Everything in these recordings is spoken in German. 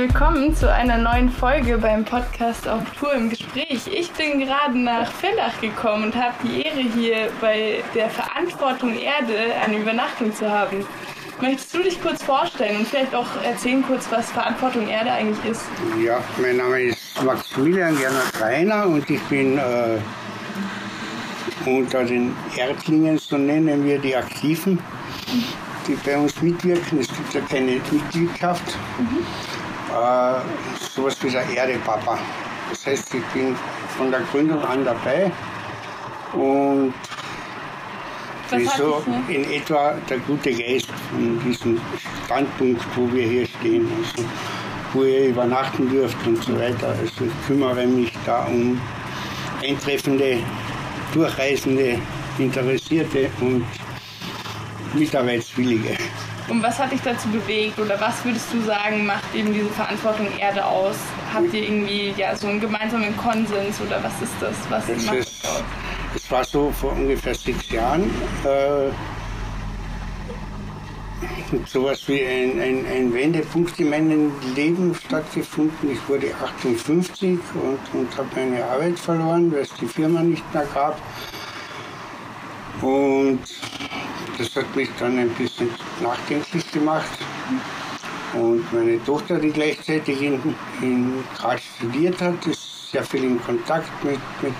willkommen zu einer neuen Folge beim Podcast auf Tour im Gespräch. Ich bin gerade nach Villach gekommen und habe die Ehre, hier bei der Verantwortung Erde eine Übernachtung zu haben. Möchtest du dich kurz vorstellen und vielleicht auch erzählen kurz, was Verantwortung Erde eigentlich ist? Ja, mein Name ist Maximilian Gernot Reiner und ich bin äh, unter den Erdlingen, so nennen wir die Aktiven, die bei uns mitwirken. Es gibt ja keine Mitgliedschaft. Mhm. Äh, sowas wie der Erdepapa. Das heißt, ich bin von der Gründung an dabei und bin so in etwa der gute Geist von diesem Standpunkt, wo wir hier stehen. Also, wo ihr übernachten dürft und so weiter. Also ich kümmere mich da um eintreffende, durchreisende, Interessierte und Mitarbeitswillige. Und was hat dich dazu bewegt oder was würdest du sagen, macht eben diese Verantwortung Erde aus? Habt ihr irgendwie ja, so einen gemeinsamen Konsens oder was ist das? Was es, macht ist, das es war so vor ungefähr sechs Jahren. Äh, sowas wie ein, ein, ein, Wendepunkt in meinem Leben stattgefunden. Ich wurde 58 und, und habe meine Arbeit verloren, weil es die Firma nicht mehr gab. Und das hat mich dann ein bisschen nachdenklich gemacht. Und meine Tochter, die gleichzeitig in, in Graz studiert hat, ist sehr viel in Kontakt mit, mit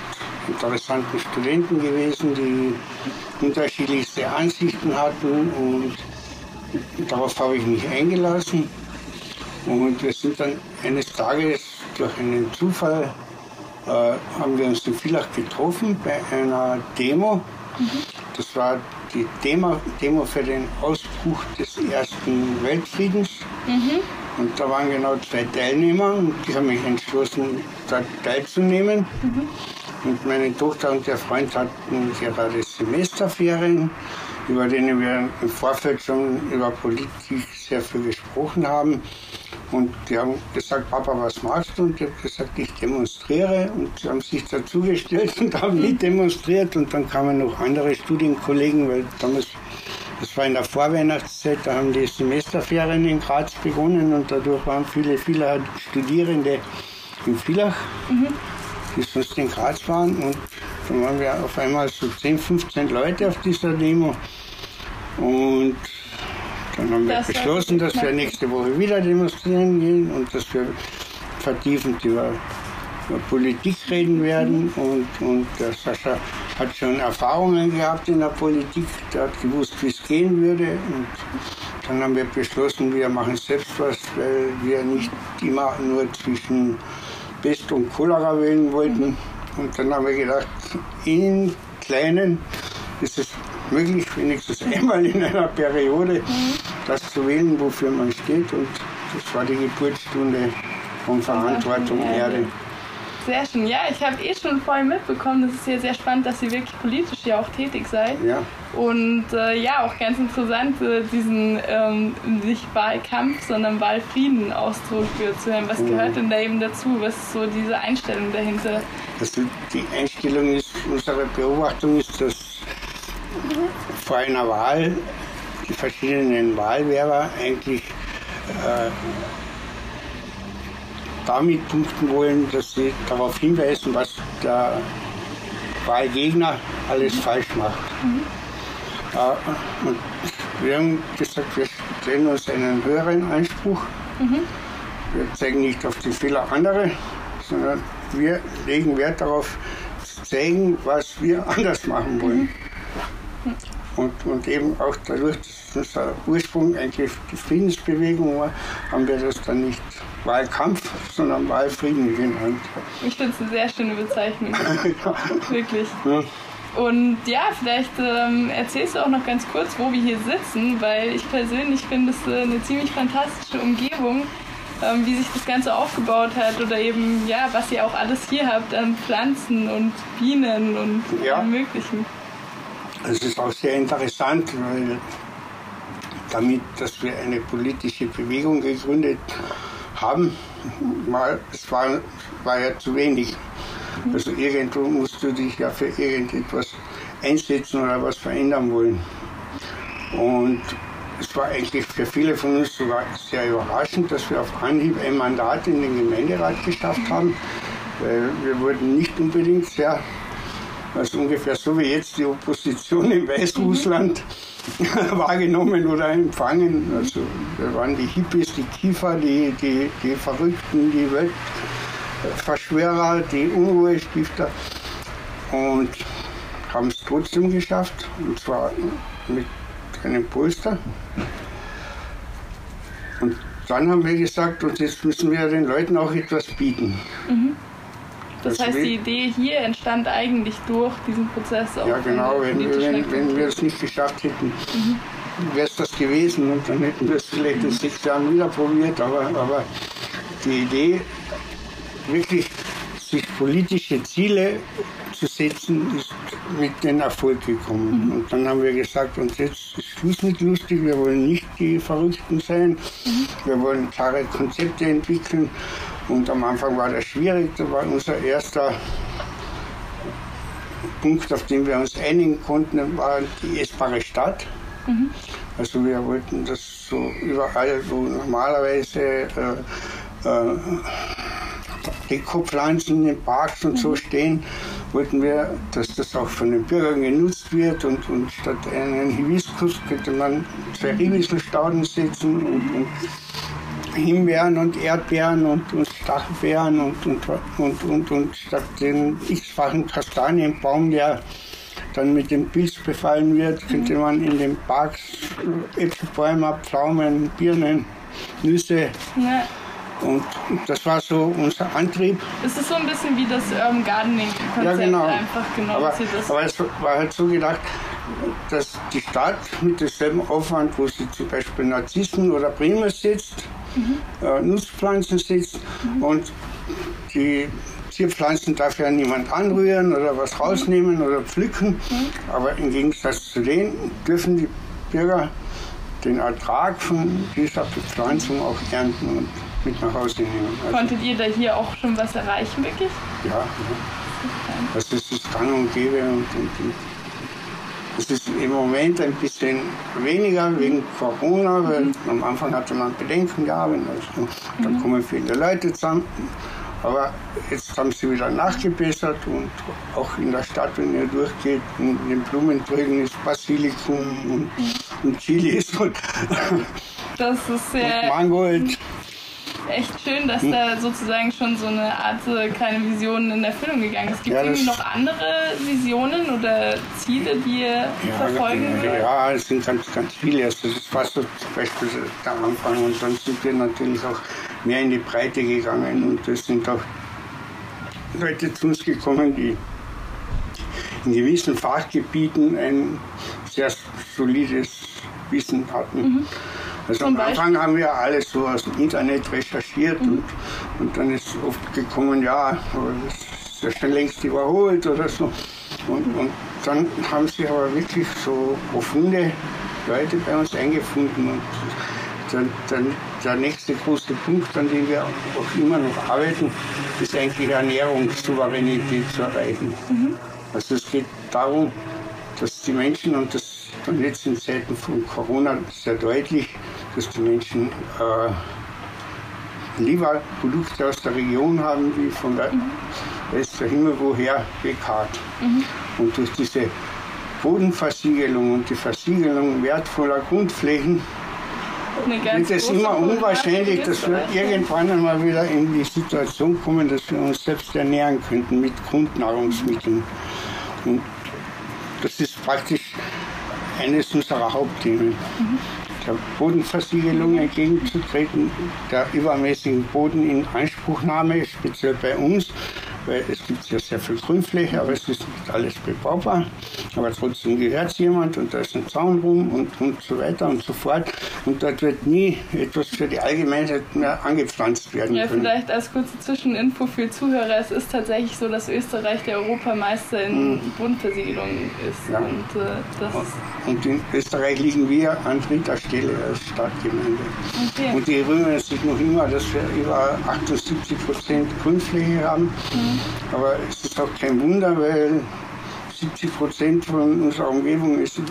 interessanten Studenten gewesen, die unterschiedlichste Ansichten hatten und darauf habe ich mich eingelassen. Und wir sind dann eines Tages durch einen Zufall, äh, haben wir uns in Villach getroffen bei einer Demo. Mhm. Das war die Demo, Demo für den Ausbruch des Ersten Weltfriedens. Mhm. Und da waren genau zwei Teilnehmer und die haben mich entschlossen, dort teilzunehmen. Mhm. Und meine Tochter und der Freund hatten gerade Semesterferien, über denen wir im Vorfeld schon über Politik sehr viel gesprochen haben. Und die haben gesagt, Papa, was machst du? Und ich habe gesagt, ich demonstriere. Und sie haben sich dazugestellt und haben mit demonstriert. Und dann kamen noch andere Studienkollegen, weil damals, das war in der Vorweihnachtszeit, da haben die Semesterferien in Graz begonnen und dadurch waren viele, viele Studierende in Villach. Mhm die sonst in Graz waren. Und dann waren wir auf einmal so 10, 15 Leute auf dieser Demo. Und dann haben wir das beschlossen, dass wir nächste Woche wieder demonstrieren gehen und dass wir vertiefend über, über Politik reden werden. Und, und der Sascha hat schon Erfahrungen gehabt in der Politik, der hat gewusst, wie es gehen würde. Und dann haben wir beschlossen, wir machen selbst was, weil wir nicht immer nur zwischen Pest und Cholera wählen wollten. Und dann haben wir gedacht, in kleinen ist es möglich, wenigstens einmal in einer Periode das zu wählen, wofür man steht. Und das war die Geburtsstunde von Verantwortung Erde. Sehr schön. Ja, ich habe eh schon vorhin mitbekommen, das ist ja sehr spannend, dass ihr wirklich politisch ja auch tätig seid. Ja. Und äh, ja, auch ganz interessant, äh, diesen ähm, nicht Wahlkampf, sondern Wahlfrieden-Ausdruck zu hören. Was mhm. gehört denn da eben dazu? Was ist so diese Einstellung dahinter? Also die Einstellung ist, unsere Beobachtung ist, dass vor einer Wahl die verschiedenen Wahlwerber eigentlich äh, damit punkten wollen, dass sie darauf hinweisen, was der Wahlgegner alles falsch macht. Mhm. Äh, und wir haben gesagt, wir stellen uns einen höheren Anspruch. Mhm. Wir zeigen nicht auf die Fehler anderer, sondern wir legen Wert darauf, zu zeigen, was wir anders machen wollen. Mhm. Und, und eben auch dadurch, dass unser Ursprung eigentlich die Friedensbewegung war, haben wir das dann nicht Wahlkampf, sondern Wahlfrieden genannt. Ich finde es eine sehr schöne Bezeichnung. Wirklich. Ja. Und ja, vielleicht ähm, erzählst du auch noch ganz kurz, wo wir hier sitzen, weil ich persönlich finde es äh, eine ziemlich fantastische Umgebung, ähm, wie sich das Ganze aufgebaut hat oder eben, ja, was ihr auch alles hier habt an Pflanzen und Bienen und ja. allem Möglichen. Es ist auch sehr interessant, weil damit, dass wir eine politische Bewegung gegründet haben, mal, es war, war ja zu wenig. Also irgendwo musst du dich ja für irgendetwas einsetzen oder was verändern wollen. Und es war eigentlich für viele von uns sogar sehr überraschend, dass wir auf Anhieb ein Mandat in den Gemeinderat geschafft haben. Weil wir wurden nicht unbedingt sehr, also ungefähr so wie jetzt die Opposition in Weißrussland mhm. wahrgenommen oder empfangen. Also wir waren die Hippies, die Kiefer, die, die, die Verrückten, die Weltverschwörer, die Unruhestifter und haben es trotzdem geschafft und zwar mit einem Polster. Und dann haben wir gesagt, und jetzt müssen wir den Leuten auch etwas bieten. Mhm. Das, das heißt, die Idee hier entstand eigentlich durch diesen Prozess auch. Ja, genau. Wenn, wenn, wenn, wir es nicht geschafft hätten, mhm. wäre es das gewesen und dann hätten wir es vielleicht in sechs Jahren wieder probiert. Aber, aber die Idee, wirklich sich politische Ziele zu setzen, ist mit dem Erfolg gekommen. Mhm. Und dann haben wir gesagt, und jetzt ist Schluss mit lustig, wir wollen nicht die Verrückten sein, mhm. wir wollen klare Konzepte entwickeln. Und am Anfang war das schwierig, das war unser erster Punkt, auf den wir uns einigen konnten, war die essbare Stadt. Mhm. Also wir wollten das so überall, wo normalerweise äh, äh, Dekopflanzen in Parks und so mhm. stehen, wollten wir, dass das auch von den Bürgern genutzt wird und, und statt einen Hibiskus könnte man zwei Ribiselstauden setzen und, und Himbeeren und Erdbeeren und, und Stachelbeeren und, und, und, und, und statt den x-fachen Kastanienbaum, der dann mit dem Pilz befallen wird, könnte man in den Parks Äpfelbäume, Pflaumen, Birnen, Nüsse. Ja und das war so unser Antrieb. Es ist so ein bisschen wie das Urban Gardening-Konzept ja, genau. einfach genau. Aber, aber, es war halt so gedacht, dass die Stadt mit demselben Aufwand, wo sie zum Beispiel Narzissen oder Primus setzt, mhm. äh, Nutzpflanzen setzt mhm. und die Zierpflanzen darf ja niemand anrühren oder was rausnehmen oder pflücken. Mhm. Aber im Gegensatz zu denen dürfen die Bürger den Ertrag von dieser Bepflanzung auch ernten. Und mit nach Hause nehmen. Also Konntet ihr da hier auch schon was erreichen, wirklich? Ja, ja. Das ist das Gang und Gäbe und, und, und es ist im Moment ein bisschen weniger wegen Corona, weil mhm. am Anfang hatte man Bedenken gehabt. Also, dann mhm. kommen viele Leute zusammen. Aber jetzt haben sie wieder nachgebessert und auch in der Stadt, wenn ihr durchgeht, in den Blumentrögen ist Basilikum und, mhm. und Chilis und, das ist sehr und Mangold echt schön, dass hm. da sozusagen schon so eine Art äh, kleine Vision in Erfüllung gegangen ist. Gibt es ja, irgendwie noch andere Visionen oder Ziele, die ihr ja, verfolgen ja, ja, es sind ganz, ganz viele. Also das war so zum Beispiel der Anfang und dann sind wir natürlich auch mehr in die Breite gegangen und es sind auch Leute zu uns gekommen, die in gewissen Fachgebieten ein sehr solides Wissen hatten. Mhm. Also am Anfang haben wir alles so aus dem Internet recherchiert mhm. und, und dann ist oft gekommen, ja, das ist ja schon längst überholt oder so. Und, und dann haben sich aber wirklich so profunde Leute bei uns eingefunden. Und dann, dann der nächste große Punkt, an dem wir auch immer noch arbeiten, ist eigentlich Ernährungssouveränität zu erreichen. Mhm. Also es geht darum, dass die Menschen, und das dann jetzt in Zeiten von Corona sehr deutlich, dass die Menschen äh, lieber Produkte aus der Region haben, wie von der mhm. West der Himmel woher bekarrt. Mhm. Und durch diese Bodenversiegelung und die Versiegelung wertvoller Grundflächen wird es immer unwahrscheinlich, dass wir irgendwann einmal wieder in die Situation kommen, dass wir uns selbst ernähren könnten mit Grundnahrungsmitteln. Und das ist praktisch eines unserer Hauptthemen. Mhm der Bodenversiegelung entgegenzutreten, der übermäßigen Bodeninanspruchnahme, speziell bei uns, weil es gibt ja sehr viel Grünfläche, aber es ist nicht alles bebaubar. Aber trotzdem gehört es jemand und da ist ein Zaun rum und, und so weiter und so fort. Und dort wird nie etwas für die Allgemeinheit mehr angepflanzt werden ja, können. vielleicht als kurze Zwischeninfo für Zuhörer. Es ist tatsächlich so, dass Österreich der Europameister in mhm. Bodenversiegelung ist. Ja. Und, äh, und in Österreich liegen wir an dritter Stelle als Stadtgemeinde. Okay. Und die rühmen sich noch immer, dass wir über 78 Prozent Grünfläche haben. Mhm. Aber es ist auch kein Wunder, weil 70 Prozent von unserer Umgebung ist ein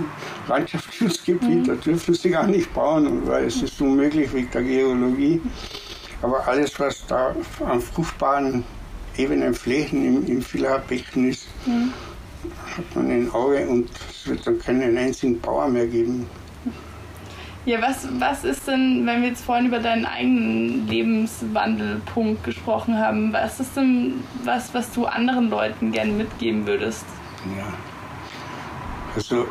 Landschaftsschutzgebiet, mhm. da dürfen sie gar nicht bauen, weil es ist unmöglich wegen der Geologie. Aber alles, was da an fruchtbaren ebenen Flächen im, im Villarbecken ist, mhm. hat man ein Auge und es wird dann keinen einzigen Bauer mehr geben. Ja, was, was ist denn, wenn wir jetzt vorhin über deinen eigenen Lebenswandelpunkt gesprochen haben, was ist denn was, was du anderen Leuten gerne mitgeben würdest? Ja, also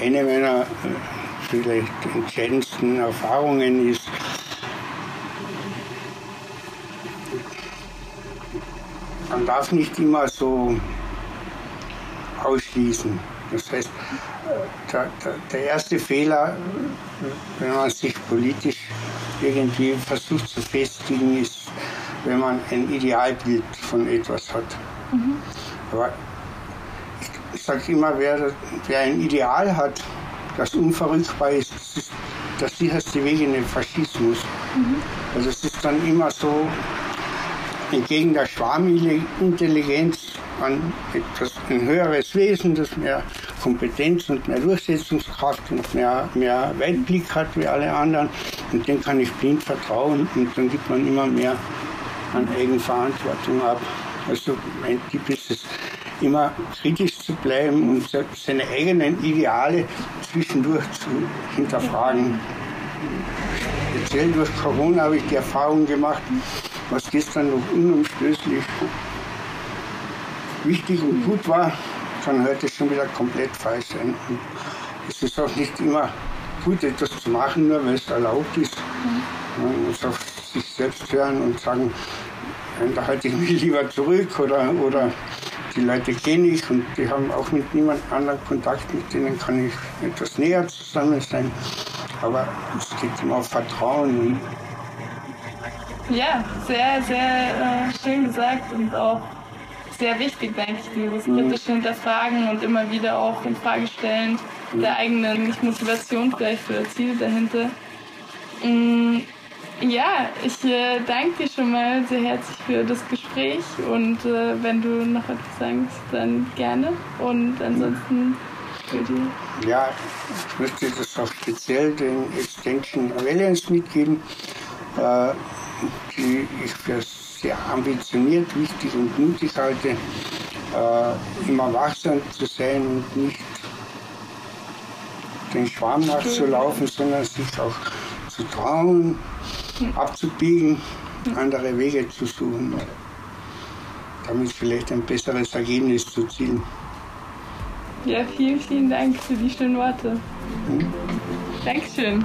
eine meiner äh, vielleicht entscheidendsten Erfahrungen ist, man darf nicht immer so ausschließen. Das heißt, der, der, erste Fehler, wenn man sich politisch irgendwie versucht zu festigen, ist, wenn man ein Idealbild von etwas hat. Mhm. Aber ich, ich sage immer, wer, wer ein Ideal hat, das unverrückbar ist, das ist der sicherste Weg in den Faschismus. Mhm. Also es ist dann immer so, entgegen der Schwarmintelligenz an etwas, ein höheres Wesen, das mehr Kompetenz und mehr Durchsetzungskraft und mehr, mehr Weitblick hat wie alle anderen. Und dem kann ich blind vertrauen und dann gibt man immer mehr an Eigenverantwortung ab. Also mein Tipp ist es, immer kritisch zu bleiben und seine eigenen Ideale zwischendurch zu hinterfragen. Speziell durch Corona habe ich die Erfahrung gemacht, was gestern noch unumstößlich wichtig und gut war, kann heute schon wieder komplett falsch sein. Und es ist auch nicht immer gut, etwas zu machen, nur weil es erlaubt ist. Man muss auf sich selbst hören und sagen, da halte ich mich lieber zurück oder, oder die Leute kenne ich und die haben auch mit niemand anderem Kontakt, mit denen kann ich etwas näher zusammen sein. Aber es geht immer auf Vertrauen. Ja, sehr, sehr äh, schön gesagt und auch sehr wichtig, denke ich, dieses kritische Hinterfragen und immer wieder auch in Frage stellen der eigenen Motivation vielleicht für Ziele dahinter. Mhm. Ja, ich äh, danke dir schon mal sehr herzlich für das Gespräch und äh, wenn du noch etwas sagst, dann gerne und ansonsten für die. Ja, ich möchte das auch speziell den Extension Alliance mitgeben, äh, die ich für sehr ambitioniert, wichtig und mutig halte, äh, immer wachsam zu sein und nicht den Schwarm nachzulaufen, sondern sich auch zu trauen, abzubiegen, andere Wege zu suchen, damit vielleicht ein besseres Ergebnis zu zielen. Ja, vielen, vielen Dank für die schönen Worte. Hm? Dankeschön.